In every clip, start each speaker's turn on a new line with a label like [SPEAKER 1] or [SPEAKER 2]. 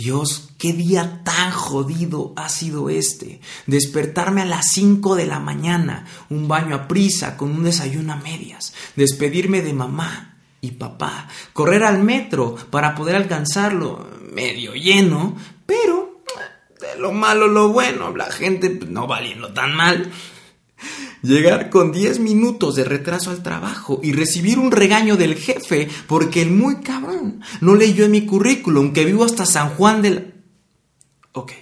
[SPEAKER 1] Dios, qué día tan jodido ha sido este. Despertarme a las 5 de la mañana, un baño a prisa con un desayuno a medias, despedirme de mamá y papá, correr al metro para poder alcanzarlo medio lleno, pero de lo malo lo bueno, la gente no valiendo tan mal llegar con 10 minutos de retraso al trabajo y recibir un regaño del jefe porque el muy cabrón no leyó en mi currículum que vivo hasta San Juan del... Ok.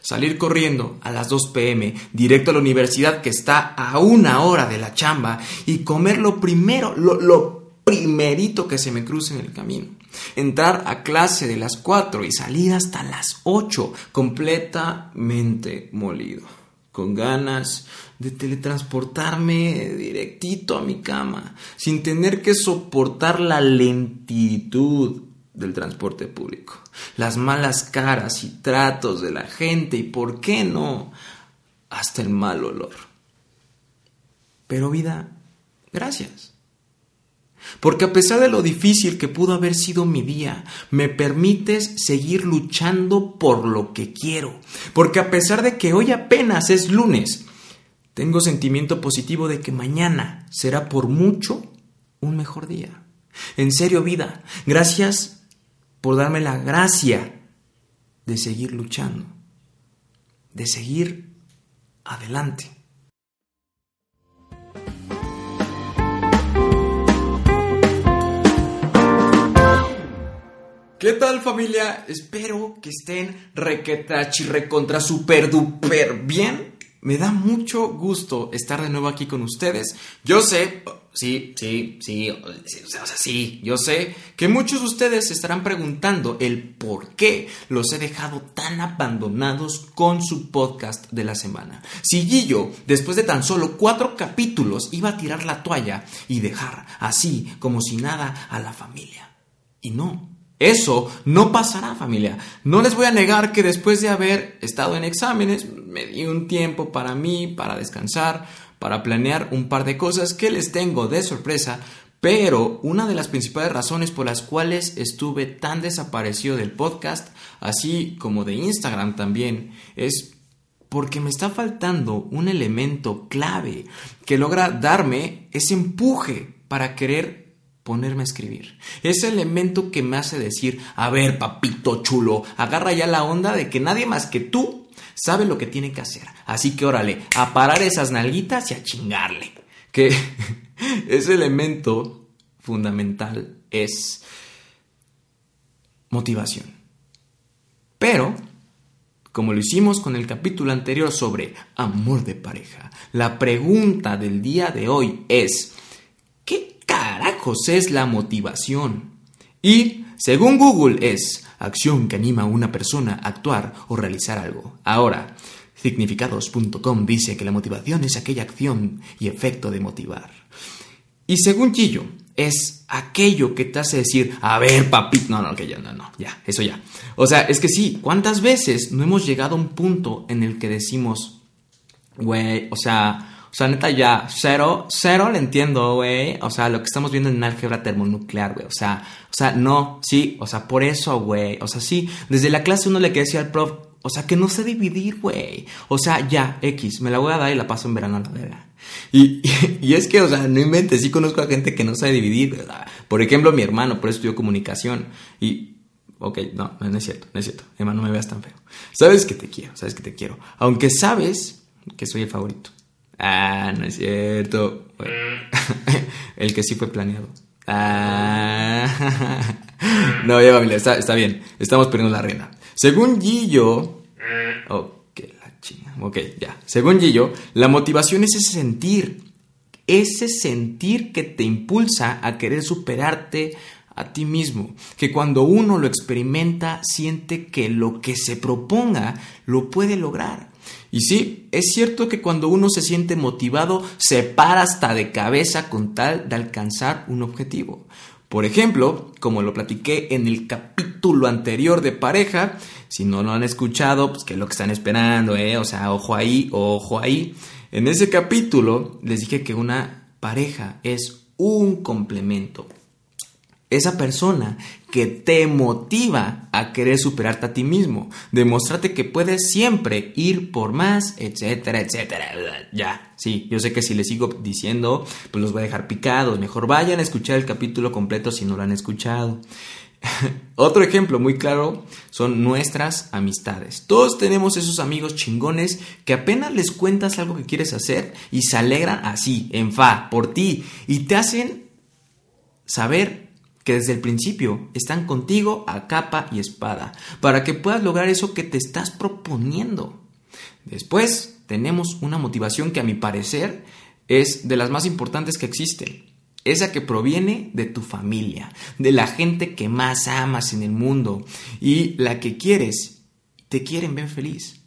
[SPEAKER 1] Salir corriendo a las 2 pm directo a la universidad que está a una hora de la chamba y comer lo primero, lo, primerito que se me cruce en el camino. Entrar a clase de las 4 y salir hasta las 8 completamente molido, con ganas de teletransportarme directito a mi cama, sin tener que soportar la lentitud del transporte público, las malas caras y tratos de la gente y, ¿por qué no?, hasta el mal olor. Pero vida, gracias. Porque a pesar de lo difícil que pudo haber sido mi día, me permites seguir luchando por lo que quiero. Porque a pesar de que hoy apenas es lunes, tengo sentimiento positivo de que mañana será por mucho un mejor día. En serio, vida, gracias por darme la gracia de seguir luchando, de seguir adelante. ¿Qué tal familia? Espero que estén requetachi recontra super duper bien me da mucho gusto estar de nuevo aquí con ustedes. Yo sé, sí, sí, sí, o sea, sí, yo sé que muchos de ustedes se estarán preguntando el por qué los he dejado tan abandonados con su podcast de la semana. Si Guillo, después de tan solo cuatro capítulos, iba a tirar la toalla y dejar así como si nada a la familia. Y no, eso no pasará, familia. No les voy a negar que después de haber estado en exámenes, me di un tiempo para mí, para descansar, para planear un par de cosas que les tengo de sorpresa, pero una de las principales razones por las cuales estuve tan desaparecido del podcast, así como de Instagram también, es porque me está faltando un elemento clave que logra darme ese empuje para querer ponerme a escribir. Ese elemento que me hace decir, a ver, papito chulo, agarra ya la onda de que nadie más que tú sabe lo que tiene que hacer. Así que órale, a parar esas nalguitas y a chingarle. Que ese elemento fundamental es motivación. Pero, como lo hicimos con el capítulo anterior sobre amor de pareja, la pregunta del día de hoy es, es la motivación? Y, según Google, es acción que anima a una persona a actuar o realizar algo. Ahora, significados.com dice que la motivación es aquella acción y efecto de motivar. Y según Gillo, es aquello que te hace decir, a ver, papi, no, no, que ya, no, no, ya, eso ya. O sea, es que sí, ¿cuántas veces no hemos llegado a un punto en el que decimos, güey, o sea, o sea, neta, ya, cero, cero le entiendo, güey. O sea, lo que estamos viendo en álgebra termonuclear, güey. O sea, o sea, no, sí, o sea, por eso, güey. O sea, sí, desde la clase uno le quería decir al prof, o sea, que no sé dividir, güey. O sea, ya, X, me la voy a dar y la paso en verano a la verga. Y, y, es que, o sea, no inventes, sí conozco a gente que no sabe dividir, ¿verdad? Por ejemplo, mi hermano, por eso estudió comunicación. Y, ok, no, no es cierto, no es cierto. Hermano, no me veas tan feo. Sabes que te quiero, sabes que te quiero. Aunque sabes que soy el favorito. Ah, no es cierto. El que sí fue planeado. Ah. No, ya familia, está, está bien. Estamos perdiendo la reina. Según Gillo. Ok, la. Ok, ya. Según Gillo, la motivación es ese sentir. Ese sentir que te impulsa a querer superarte a ti mismo. Que cuando uno lo experimenta, siente que lo que se proponga lo puede lograr. Y sí, es cierto que cuando uno se siente motivado, se para hasta de cabeza con tal de alcanzar un objetivo. Por ejemplo, como lo platiqué en el capítulo anterior de pareja, si no lo han escuchado, pues que es lo que están esperando, ¿eh? O sea, ojo ahí, ojo ahí. En ese capítulo les dije que una pareja es un complemento. Esa persona que te motiva a querer superarte a ti mismo, demostrarte que puedes siempre ir por más, etcétera, etcétera. Ya, sí, yo sé que si les sigo diciendo, pues los voy a dejar picados. Mejor vayan a escuchar el capítulo completo si no lo han escuchado. Otro ejemplo muy claro son nuestras amistades. Todos tenemos esos amigos chingones que apenas les cuentas algo que quieres hacer y se alegran así, en fa, por ti, y te hacen saber que desde el principio están contigo a capa y espada, para que puedas lograr eso que te estás proponiendo. Después tenemos una motivación que a mi parecer es de las más importantes que existen. Esa que proviene de tu familia, de la gente que más amas en el mundo y la que quieres, te quieren ver feliz.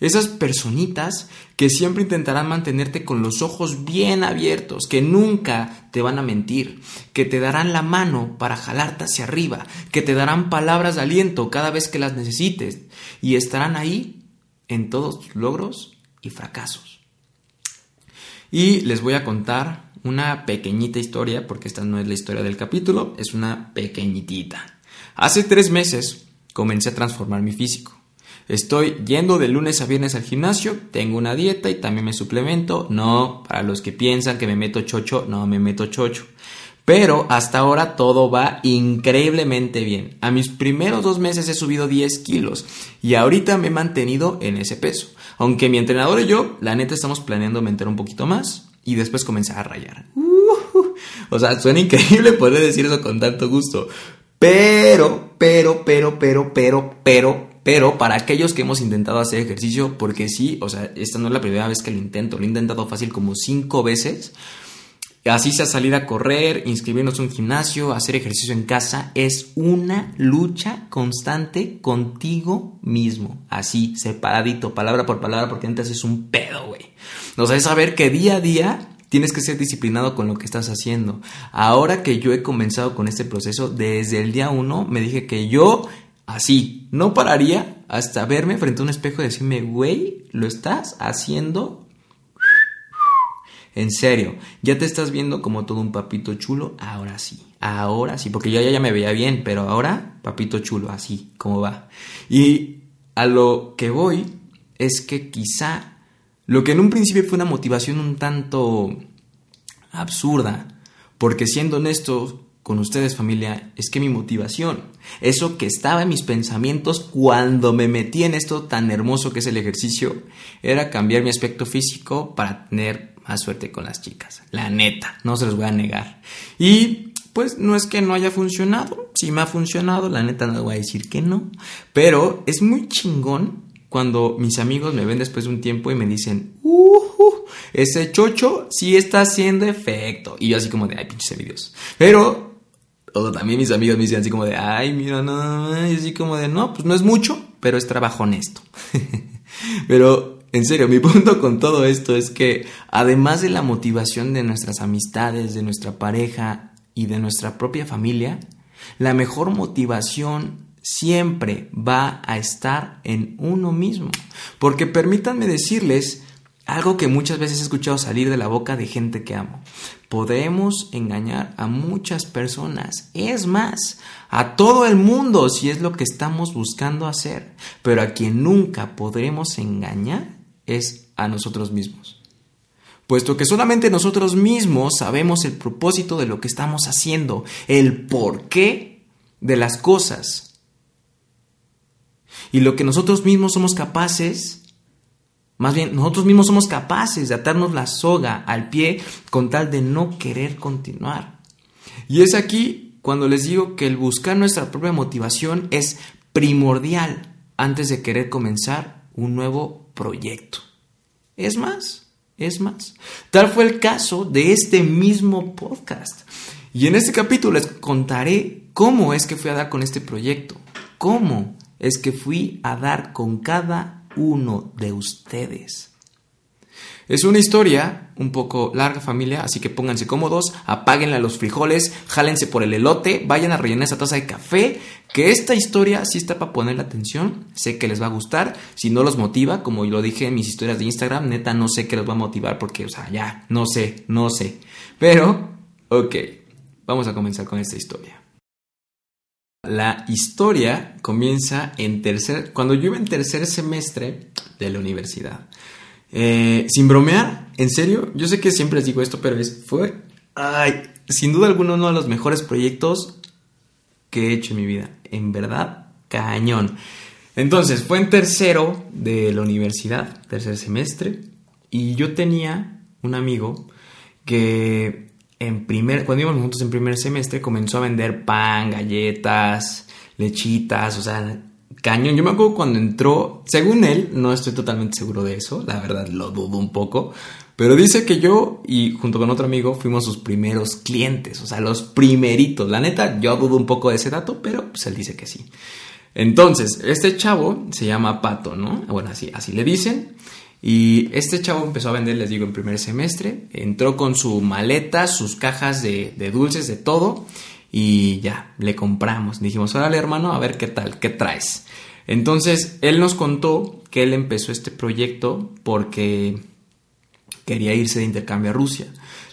[SPEAKER 1] Esas personitas que siempre intentarán mantenerte con los ojos bien abiertos, que nunca te van a mentir, que te darán la mano para jalarte hacia arriba, que te darán palabras de aliento cada vez que las necesites y estarán ahí en todos tus logros y fracasos. Y les voy a contar una pequeñita historia, porque esta no es la historia del capítulo, es una pequeñitita. Hace tres meses comencé a transformar mi físico. Estoy yendo de lunes a viernes al gimnasio, tengo una dieta y también me suplemento. No, para los que piensan que me meto chocho, no me meto chocho. Pero hasta ahora todo va increíblemente bien. A mis primeros dos meses he subido 10 kilos y ahorita me he mantenido en ese peso. Aunque mi entrenador y yo, la neta, estamos planeando aumentar un poquito más y después comenzar a rayar. Uh, o sea, suena increíble poder decir eso con tanto gusto. Pero, pero, pero, pero, pero, pero, pero para aquellos que hemos intentado hacer ejercicio, porque sí, o sea, esta no es la primera vez que lo intento, lo he intentado fácil como cinco veces. Así sea salir a correr, inscribirnos en un gimnasio, hacer ejercicio en casa, es una lucha constante contigo mismo. Así, separadito, palabra por palabra, porque antes es un pedo, güey. O sea, es saber que día a día tienes que ser disciplinado con lo que estás haciendo. Ahora que yo he comenzado con este proceso, desde el día uno me dije que yo así. No pararía hasta verme frente a un espejo y decirme, güey, lo estás haciendo. En serio, ya te estás viendo como todo un papito chulo, ahora sí, ahora sí, porque yo ya, ya me veía bien, pero ahora papito chulo, así, como va. Y a lo que voy es que quizá lo que en un principio fue una motivación un tanto absurda, porque siendo honesto, con ustedes familia es que mi motivación, eso que estaba en mis pensamientos cuando me metí en esto tan hermoso que es el ejercicio, era cambiar mi aspecto físico para tener más suerte con las chicas. La neta, no se los voy a negar. Y pues no es que no haya funcionado, si me ha funcionado, la neta no les voy a decir que no, pero es muy chingón cuando mis amigos me ven después de un tiempo y me dicen, uh, ese chocho sí está haciendo efecto. Y yo así como de, ay, pinches videos. Pero o también mis amigos me dicen así como de, ay, mira, no, y así como de, no, pues no es mucho, pero es trabajo honesto. pero, en serio, mi punto con todo esto es que, además de la motivación de nuestras amistades, de nuestra pareja y de nuestra propia familia, la mejor motivación siempre va a estar en uno mismo. Porque permítanme decirles algo que muchas veces he escuchado salir de la boca de gente que amo. Podemos engañar a muchas personas, es más, a todo el mundo si es lo que estamos buscando hacer, pero a quien nunca podremos engañar es a nosotros mismos. Puesto que solamente nosotros mismos sabemos el propósito de lo que estamos haciendo, el porqué de las cosas. Y lo que nosotros mismos somos capaces más bien, nosotros mismos somos capaces de atarnos la soga al pie con tal de no querer continuar. Y es aquí cuando les digo que el buscar nuestra propia motivación es primordial antes de querer comenzar un nuevo proyecto. Es más, es más. Tal fue el caso de este mismo podcast. Y en este capítulo les contaré cómo es que fui a dar con este proyecto, cómo es que fui a dar con cada uno de ustedes. Es una historia un poco larga familia, así que pónganse cómodos, apáguenle a los frijoles, jálense por el elote, vayan a rellenar esa taza de café, que esta historia sí está para ponerle atención, sé que les va a gustar, si no los motiva, como lo dije en mis historias de Instagram, neta no sé qué los va a motivar porque, o sea, ya, no sé, no sé. Pero, ok, vamos a comenzar con esta historia. La historia comienza en tercer, cuando yo iba en tercer semestre de la universidad. Eh, sin bromear, en serio, yo sé que siempre les digo esto, pero es, fue, ay, sin duda alguna uno de los mejores proyectos que he hecho en mi vida. En verdad, cañón. Entonces, fue en tercero de la universidad, tercer semestre, y yo tenía un amigo que en primer, cuando íbamos juntos en primer semestre, comenzó a vender pan, galletas, lechitas, o sea, cañón. Yo me acuerdo cuando entró, según él, no estoy totalmente seguro de eso, la verdad lo dudo un poco, pero dice que yo y junto con otro amigo fuimos sus primeros clientes, o sea, los primeritos. La neta, yo dudo un poco de ese dato, pero pues él dice que sí. Entonces, este chavo se llama Pato, ¿no? Bueno, así, así le dicen. Y este chavo empezó a vender, les digo, en primer semestre. Entró con su maleta, sus cajas de, dulces, de todo. Y ya, le compramos. Dijimos, órale hermano, a ver qué tal, qué traes. Entonces, él nos contó que él empezó este proyecto porque quería irse de intercambio a Rusia.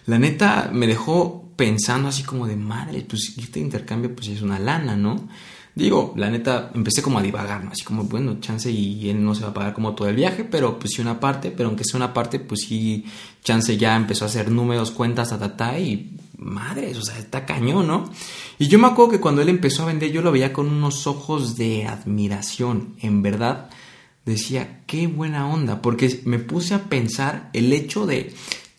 [SPEAKER 1] La neta me dejó pensando así como de madre, pues irte de intercambio pues es una lana, ¿no? Digo, la neta, empecé como a divagar, ¿no? Así como, bueno, chance y él no se va a pagar como todo el viaje, pero pues sí una parte, pero aunque sea una parte, pues sí, chance ya empezó a hacer números, cuentas, ta, ta, ta, y madres, o sea, está cañón, ¿no? Y yo me acuerdo que cuando él empezó a vender, yo lo veía con unos ojos de admiración, en verdad, decía, qué buena onda, porque me puse a pensar el hecho de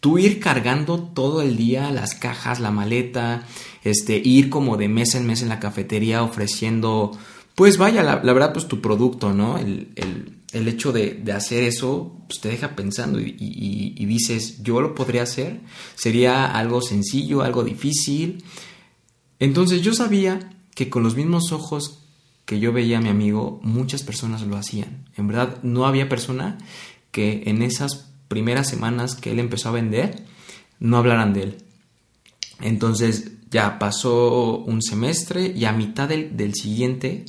[SPEAKER 1] tú ir cargando todo el día las cajas, la maleta, este, ir como de mes en mes en la cafetería ofreciendo, pues vaya, la, verdad, pues tu producto, ¿no? El, hecho de, hacer eso, pues te deja pensando y, y, dices, yo lo podría hacer, sería algo sencillo, algo difícil. Entonces yo sabía que con los mismos ojos que yo veía a mi amigo, muchas personas lo hacían. En verdad, no había persona que en esas primeras semanas que él empezó a vender, no hablaran de él. Entonces ya pasó un semestre y a mitad del, siguiente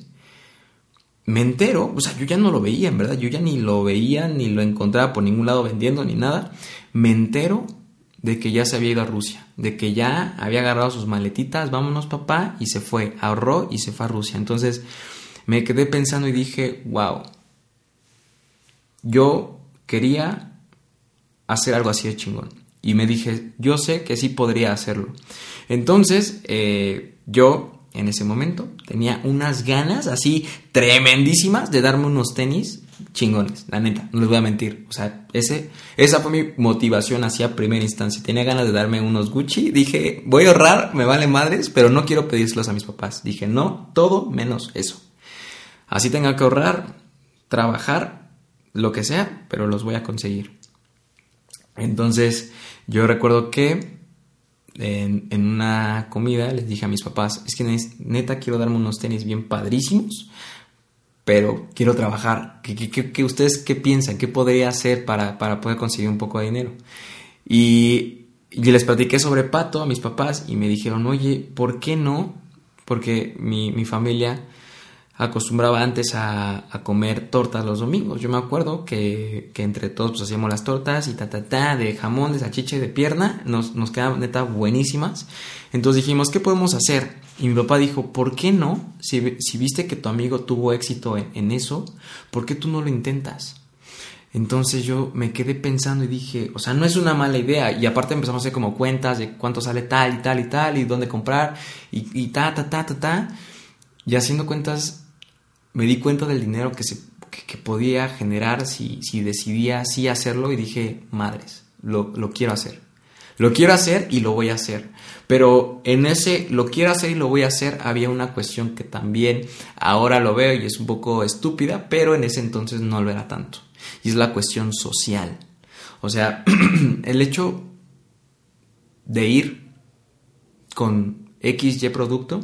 [SPEAKER 1] me entero, o sea, yo ya no lo veía, en verdad, yo ya ni lo veía, ni lo encontraba por ningún lado vendiendo, ni nada. Me entero de que ya se había ido a Rusia, de que ya había agarrado sus maletitas, vámonos papá, y se fue, ahorró y se fue a Rusia. Entonces me quedé pensando y dije, wow, yo quería hacer algo así de chingón. Y me dije, yo sé que sí podría hacerlo. Entonces, eh, yo en ese momento tenía unas ganas así tremendísimas de darme unos tenis chingones, la neta, no les voy a mentir. O sea, ese, esa fue mi motivación hacia primera instancia. Tenía ganas de darme unos Gucci. Dije, voy a ahorrar, me vale madres, pero no quiero pedírselos a mis papás. Dije, no, todo menos eso. Así tenga que ahorrar, trabajar, lo que sea, pero los voy a conseguir. Entonces, yo recuerdo que en, una comida les dije a mis papás, es que neta quiero darme unos tenis bien padrísimos, pero quiero trabajar. ¿Qué, ustedes qué piensan? ¿Qué podría hacer para, poder conseguir un poco de dinero? Y, y, les platiqué sobre Pato a mis papás y me dijeron, oye, ¿por qué no? Porque mi, mi familia acostumbraba antes a, comer tortas los domingos. Yo me acuerdo que, entre todos pues, hacíamos las tortas y ta, ta, ta, de jamón, de salchicha de pierna. Nos, nos quedaban neta buenísimas. Entonces dijimos, ¿qué podemos hacer? Y mi papá dijo, ¿por qué no? Si, viste que tu amigo tuvo éxito en, eso, ¿por qué tú no lo intentas? Entonces yo me quedé pensando y dije, o sea, no es una mala idea. Y aparte empezamos a hacer como cuentas de cuánto sale tal y tal y tal y dónde comprar y, y ta, ta, ta, ta, ta. Y haciendo cuentas me di cuenta del dinero que, se, podía generar si, si decidía así hacerlo y dije, madres, lo, lo quiero hacer. Lo quiero hacer y lo voy a hacer. Pero en ese lo quiero hacer y lo voy a hacer había una cuestión que también ahora lo veo y es un poco estúpida, pero en ese entonces no lo era tanto. Y es la cuestión social. O sea, el hecho de ir con XY producto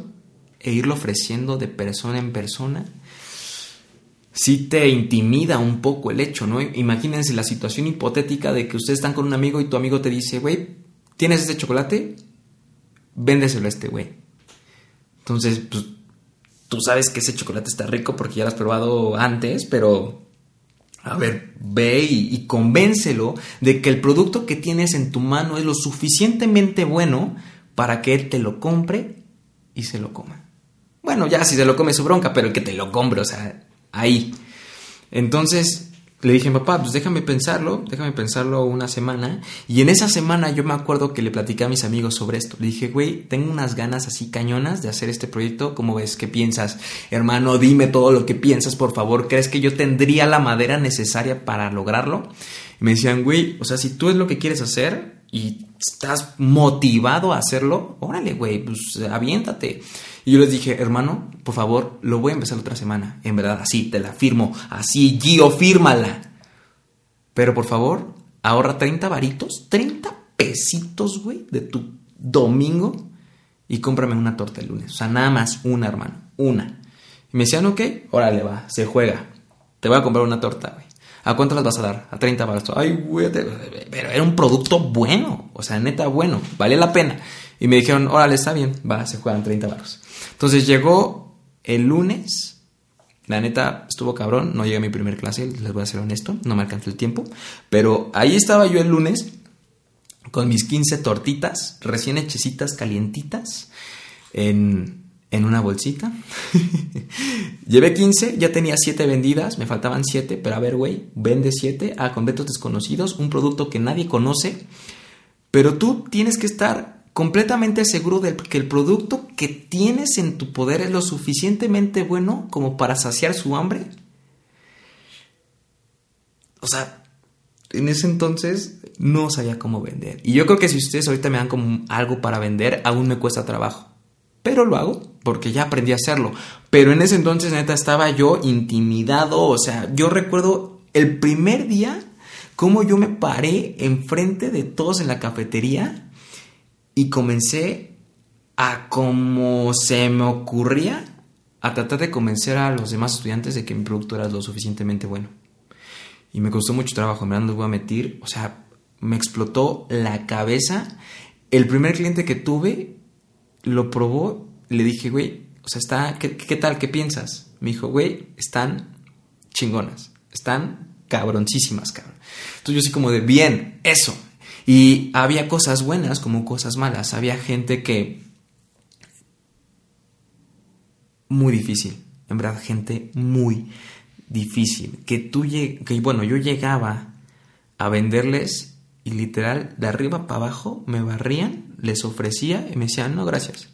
[SPEAKER 1] e irlo ofreciendo de persona en persona sí te intimida un poco el hecho, ¿no? Imagínense la situación hipotética de que ustedes están con un amigo y tu amigo te dice, güey, ¿tienes este chocolate? Véndeselo a este güey. Entonces, pues, tú sabes que ese chocolate está rico porque ya lo has probado antes, pero, a ver, ve y, y convéncelo de que el producto que tienes en tu mano es lo suficientemente bueno para que él te lo compre y se lo coma. Bueno, ya si se lo come su bronca, pero el que te lo compre, o sea, ahí. Entonces, le dije, papá, pues déjame pensarlo, déjame pensarlo una semana. Y en esa semana yo me acuerdo que le platicé a mis amigos sobre esto. Le dije, güey, tengo unas ganas así cañonas de hacer este proyecto. ¿Cómo ves? ¿Qué piensas? Hermano, dime todo lo que piensas, por favor. ¿Crees que yo tendría la madera necesaria para lograrlo? Me decían, güey, o sea, si tú es lo que quieres hacer y estás motivado a hacerlo, órale, güey, pues aviéntate. Y yo les dije, hermano, por favor, lo voy a empezar otra semana. En verdad, así, te la firmo. Así, Gio, fírmala. Pero por favor, ahorra 30 varitos, 30 pesitos, güey, de tu domingo y cómprame una torta el lunes. O sea, nada más una, hermano. Una. Y me decían, ok, órale, va, se juega. Te voy a comprar una torta, güey. ¿A cuánto las vas a dar? A 30 baros. Ay, güey, pero era un producto bueno. O sea, neta bueno. Vale la pena. Y me dijeron, órale, está bien. Va, se juegan 30 baros. Entonces llegó el lunes. La neta estuvo cabrón, no llegué a mi primer clase, les voy a ser honesto, no me alcanzó el tiempo. Pero ahí estaba yo el lunes con mis 15 tortitas recién hechecitas, calientitas, en, en una bolsita. Llevé 15, ya tenía 7 vendidas, me faltaban 7, pero a ver, güey, vende 7 a conventos desconocidos, un producto que nadie conoce, pero tú tienes que estar completamente seguro de que el producto que tienes en tu poder es lo suficientemente bueno como para saciar su hambre. O sea, en ese entonces no sabía cómo vender. Y yo creo que si ustedes ahorita me dan como algo para vender, aún me cuesta trabajo. Pero lo hago porque ya aprendí a hacerlo. Pero en ese entonces, neta, estaba yo intimidado. O sea, yo recuerdo el primer día cómo yo me paré enfrente de todos en la cafetería y comencé a como se me ocurría a tratar de convencer a los demás estudiantes de que mi producto era lo suficientemente bueno. Y me costó mucho trabajo, me lo voy a meter, o sea, me explotó la cabeza. El primer cliente que tuve lo probó, le dije, güey, o sea, está, ¿qué, qué tal? ¿Qué piensas? Me dijo, güey, están chingonas, están cabroncísimas, cabrón. Entonces yo así como de, bien, eso, y había cosas buenas como cosas malas. Había gente que... Muy difícil. En verdad, gente muy difícil. Que tú... Que, bueno, yo llegaba a venderles y literal, de arriba para abajo, me barrían, les ofrecía y me decían, no, gracias.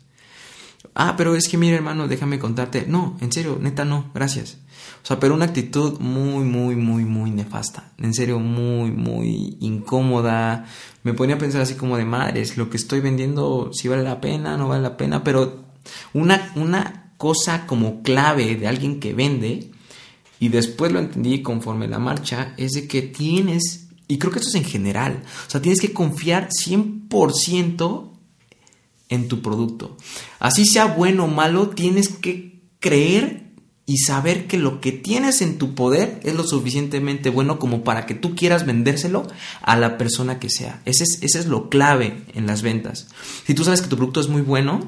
[SPEAKER 1] Ah, pero es que mira, hermano, déjame contarte. No, en serio, neta, no, gracias. O sea, pero una actitud muy, muy, muy, muy nefasta. En serio, muy, muy incómoda. Me ponía a pensar así como de madres, lo que estoy vendiendo, si vale la pena, no vale la pena, pero una, una cosa como clave de alguien que vende, y después lo entendí conforme la marcha, es de que tienes, y creo que esto es en general, o sea, tienes que confiar 100% en tu producto. Así sea bueno o malo, tienes que creer y saber que lo que tienes en tu poder es lo suficientemente bueno como para que tú quieras vendérselo a la persona que sea. Ese es, ese es lo clave en las ventas. Si tú sabes que tu producto es muy bueno,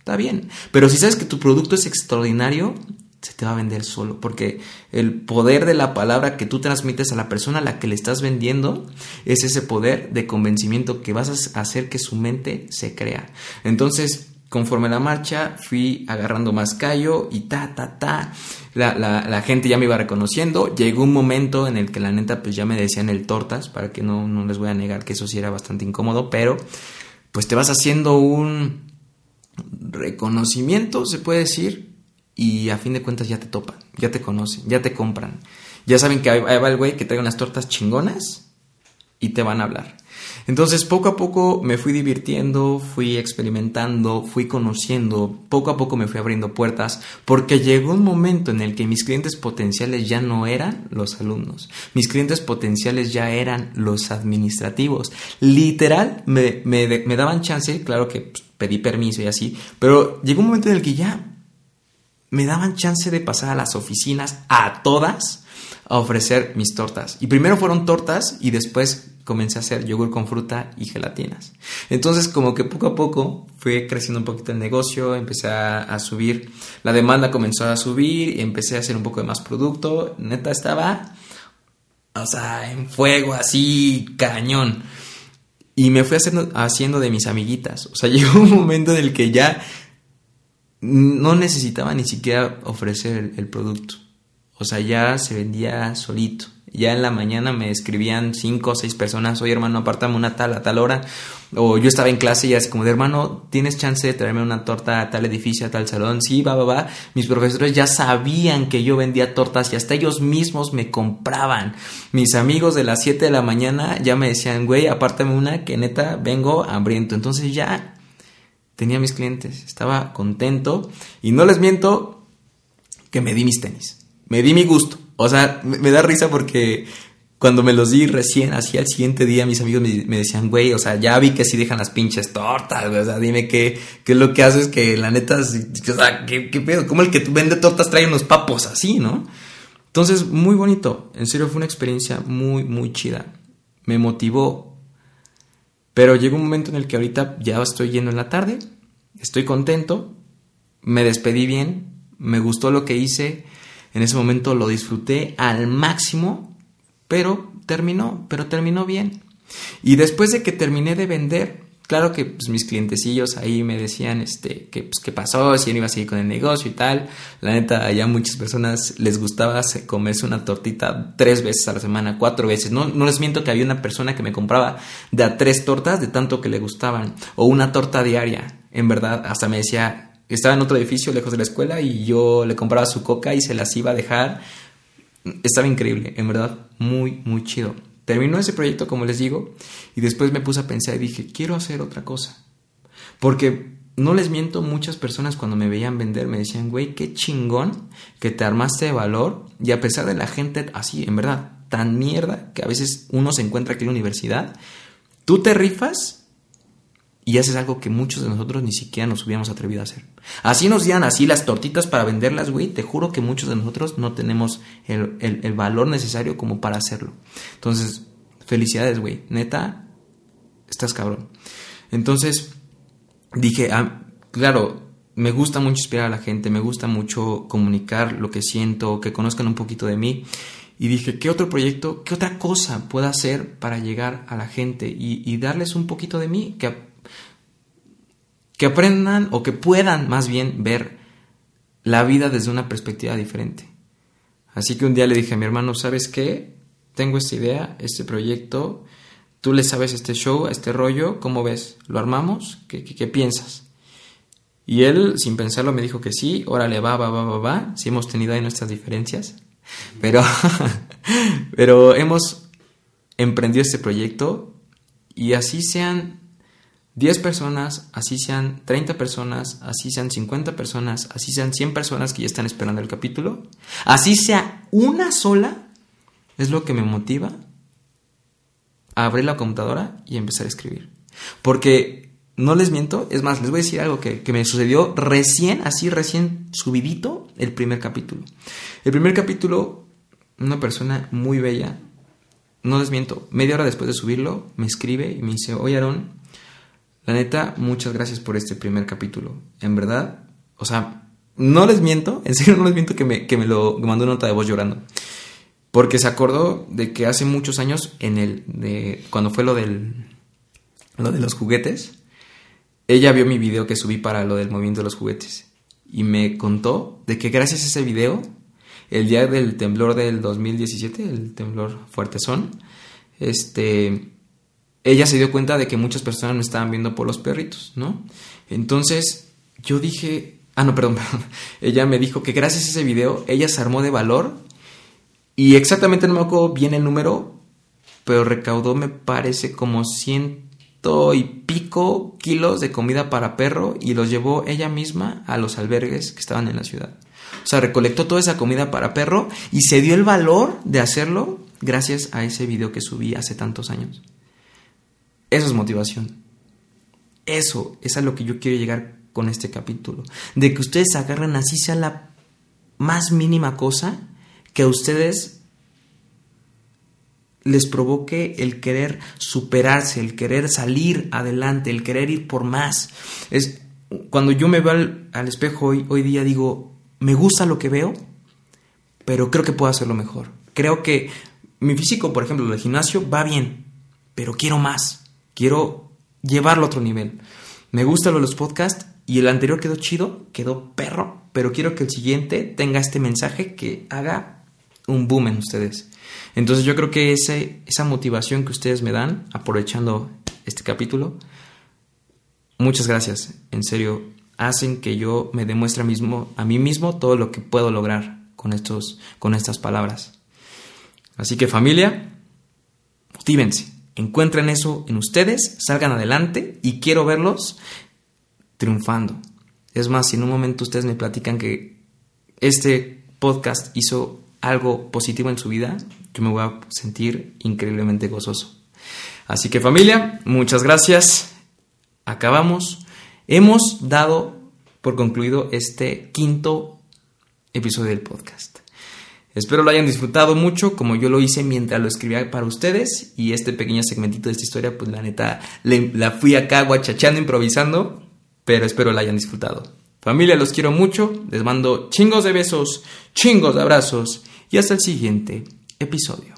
[SPEAKER 1] está bien. Pero si sabes que tu producto es extraordinario, se te va a vender solo. Porque el poder de la palabra que tú transmites a la persona a la que le estás vendiendo es ese poder de convencimiento que vas a hacer que su mente se crea. Entonces, conforme la marcha fui agarrando más callo y ta, ta, ta. La, gente ya me iba reconociendo. Llegó un momento en el que la neta pues ya me decían el tortas, para que no, no les voy a negar que eso sí era bastante incómodo, pero pues te vas haciendo un reconocimiento, se puede decir, y a fin de cuentas ya te topan, ya te conocen, ya te compran. Ya saben que ahí va el güey que trae unas tortas chingonas y te van a hablar. Entonces poco a poco me fui divirtiendo, fui experimentando, fui conociendo, poco a poco me fui abriendo puertas, porque llegó un momento en el que mis clientes potenciales ya no eran los alumnos, mis clientes potenciales ya eran los administrativos. Literal, me, daban chance, claro que pues, pedí permiso y así, pero llegó un momento en el que ya me daban chance de pasar a las oficinas a todas a ofrecer mis tortas. Y primero fueron tortas y después comencé a hacer yogur con fruta y gelatinas. Entonces como que poco a poco fue creciendo un poquito el negocio, empecé a, subir, la demanda comenzó a subir empecé a hacer un poco de más producto. Neta estaba, o sea, en fuego, así, cañón. Y me fui haciendo, haciendo de mis amiguitas. O sea, llegó un momento en el que ya no necesitaba ni siquiera ofrecer el, producto. O sea, ya se vendía solito. Ya en la mañana me escribían cinco o seis personas, oye hermano, apártame una tal a tal hora. O yo estaba en clase y así como de hermano, ¿tienes chance de traerme una torta a tal edificio, a tal salón? Sí, va, va, va. Mis profesores ya sabían que yo vendía tortas y hasta ellos mismos me compraban. Mis amigos de las 7 de la mañana ya me decían, güey, apártame una que neta vengo hambriento. Entonces ya tenía mis clientes, estaba contento y no les miento que me di mis tenis. Me di mi gusto. O sea, me, da risa porque cuando me los di recién, así al siguiente día, mis amigos me, decían, güey, o sea, ya vi que sí dejan las pinches tortas, güey, o sea, dime qué, qué es lo que haces que la neta, o sea, ¿qué, pedo? ¿Cómo el que vende tortas trae unos papos así, no? Entonces, muy bonito, en serio fue una experiencia muy, muy chida. Me motivó, pero llegó un momento en el que ahorita ya estoy yendo en la tarde, estoy contento, me despedí bien, me gustó lo que hice, en ese momento lo disfruté al máximo, pero terminó, pero terminó bien. Y después de que terminé de vender, claro que pues, mis clientecillos ahí me decían este, que, pues, qué pasó, si yo no iba a seguir con el negocio y tal. La neta, allá muchas personas les gustaba comerse una tortita tres veces a la semana, cuatro veces. No, no les miento que había una persona que me compraba de a tres tortas de tanto que le gustaban, o una torta diaria. En verdad, hasta me decía, estaba en otro edificio lejos de la escuela y yo le compraba su coca y se las iba a dejar. Estaba increíble, en verdad, muy, muy chido. Terminó ese proyecto, como les digo, y después me puse a pensar y dije, quiero hacer otra cosa. Porque no les miento, muchas personas cuando me veían vender me decían, güey, qué chingón que te armaste de valor y a pesar de la gente así, en verdad, tan mierda que a veces uno se encuentra aquí en la universidad, tú te rifas y haces algo que muchos de nosotros ni siquiera nos hubiéramos atrevido a hacer. Así nos dieran así las tortitas para venderlas, güey. Te juro que muchos de nosotros no tenemos el, valor necesario como para hacerlo. Entonces, felicidades, güey. Neta, estás cabrón. Entonces, dije, ah, claro, me gusta mucho inspirar a la gente, me gusta mucho comunicar lo que siento, que conozcan un poquito de mí. Y dije, ¿qué otro proyecto, qué otra cosa puedo hacer para llegar a la gente y, darles un poquito de mí? Que que aprendan o que puedan más bien ver la vida desde una perspectiva diferente. Así que un día le dije a mi hermano, ¿sabes qué? Tengo esta idea, este proyecto, tú le sabes este show, este rollo, ¿cómo ves? ¿Lo armamos? ¿Qué, qué, piensas? Y él, sin pensarlo, me dijo que sí, órale, va, va, va, va, va. Sí hemos tenido ahí nuestras diferencias, pero, pero hemos emprendido este proyecto y así sean 10 personas, así sean 30 personas, así sean 50 personas, así sean 100 personas que ya están esperando el capítulo, así sea una sola, es lo que me motiva a abrir la computadora y empezar a escribir. Porque, no les miento, es más, les voy a decir algo que, que me sucedió recién, así recién subidito, el primer capítulo. El primer capítulo, una persona muy bella, no les miento, media hora después de subirlo, me escribe y me dice, oye Aaron, la neta, muchas gracias por este primer capítulo. En verdad, o sea, no les miento, en serio no les miento que me, que me lo mandó una nota de voz llorando. Porque se acordó de que hace muchos años, en el, de, cuando fue lo del, lo de los juguetes, ella vio mi video que subí para lo del movimiento de los juguetes. Y me contó de que gracias a ese video, el día del temblor del 2017, el temblor fuertezón, este, ella se dio cuenta de que muchas personas me estaban viendo por los perritos, ¿no? Entonces yo dije, ah, no, perdón, perdón. Ella me dijo que gracias a ese video ella se armó de valor y exactamente no me acuerdo bien el número, pero recaudó, me parece, como y pico kilos de comida para perro y los llevó ella misma a los albergues que estaban en la ciudad. O sea, recolectó toda esa comida para perro y se dio el valor de hacerlo gracias a ese video que subí hace tantos años. Eso es motivación. Eso es a lo que yo quiero llegar con este capítulo. De que ustedes agarren así sea la más mínima cosa que a ustedes les provoque el querer superarse, el querer salir adelante, el querer ir por más. Es cuando yo me veo al, espejo hoy, hoy día digo, me gusta lo que veo, pero creo que puedo hacerlo mejor. Creo que mi físico, por ejemplo, del gimnasio va bien, pero quiero más Quiero llevarlo a otro nivel. Me gustan los podcasts y el anterior quedó chido, quedó perro, pero quiero que el siguiente tenga este mensaje que haga un boom en ustedes. Entonces yo creo que esa motivación que ustedes me dan, aprovechando este capítulo, muchas gracias. En serio, hacen que yo me demuestre mismo, a mí mismo todo lo que puedo lograr con, estos, con estas palabras. Así que familia, motívense, encuentren eso en ustedes, salgan adelante y quiero verlos triunfando. Es más, si en un momento ustedes me platican que este podcast hizo algo positivo en su vida, yo me voy a sentir increíblemente gozoso. Así que familia, muchas gracias. Acabamos. Hemos dado por concluido este quinto episodio del podcast. Espero lo hayan disfrutado mucho como yo lo hice mientras lo escribía para ustedes y este pequeño segmentito de esta historia pues la neta la fui acá guachachando, improvisando, pero espero la hayan disfrutado. Familia, los quiero mucho, les mando chingos de besos, chingos de abrazos y hasta el siguiente episodio.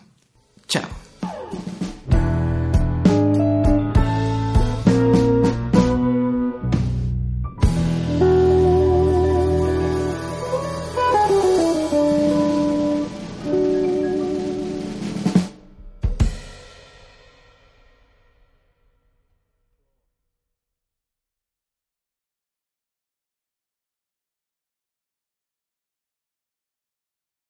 [SPEAKER 1] Chao.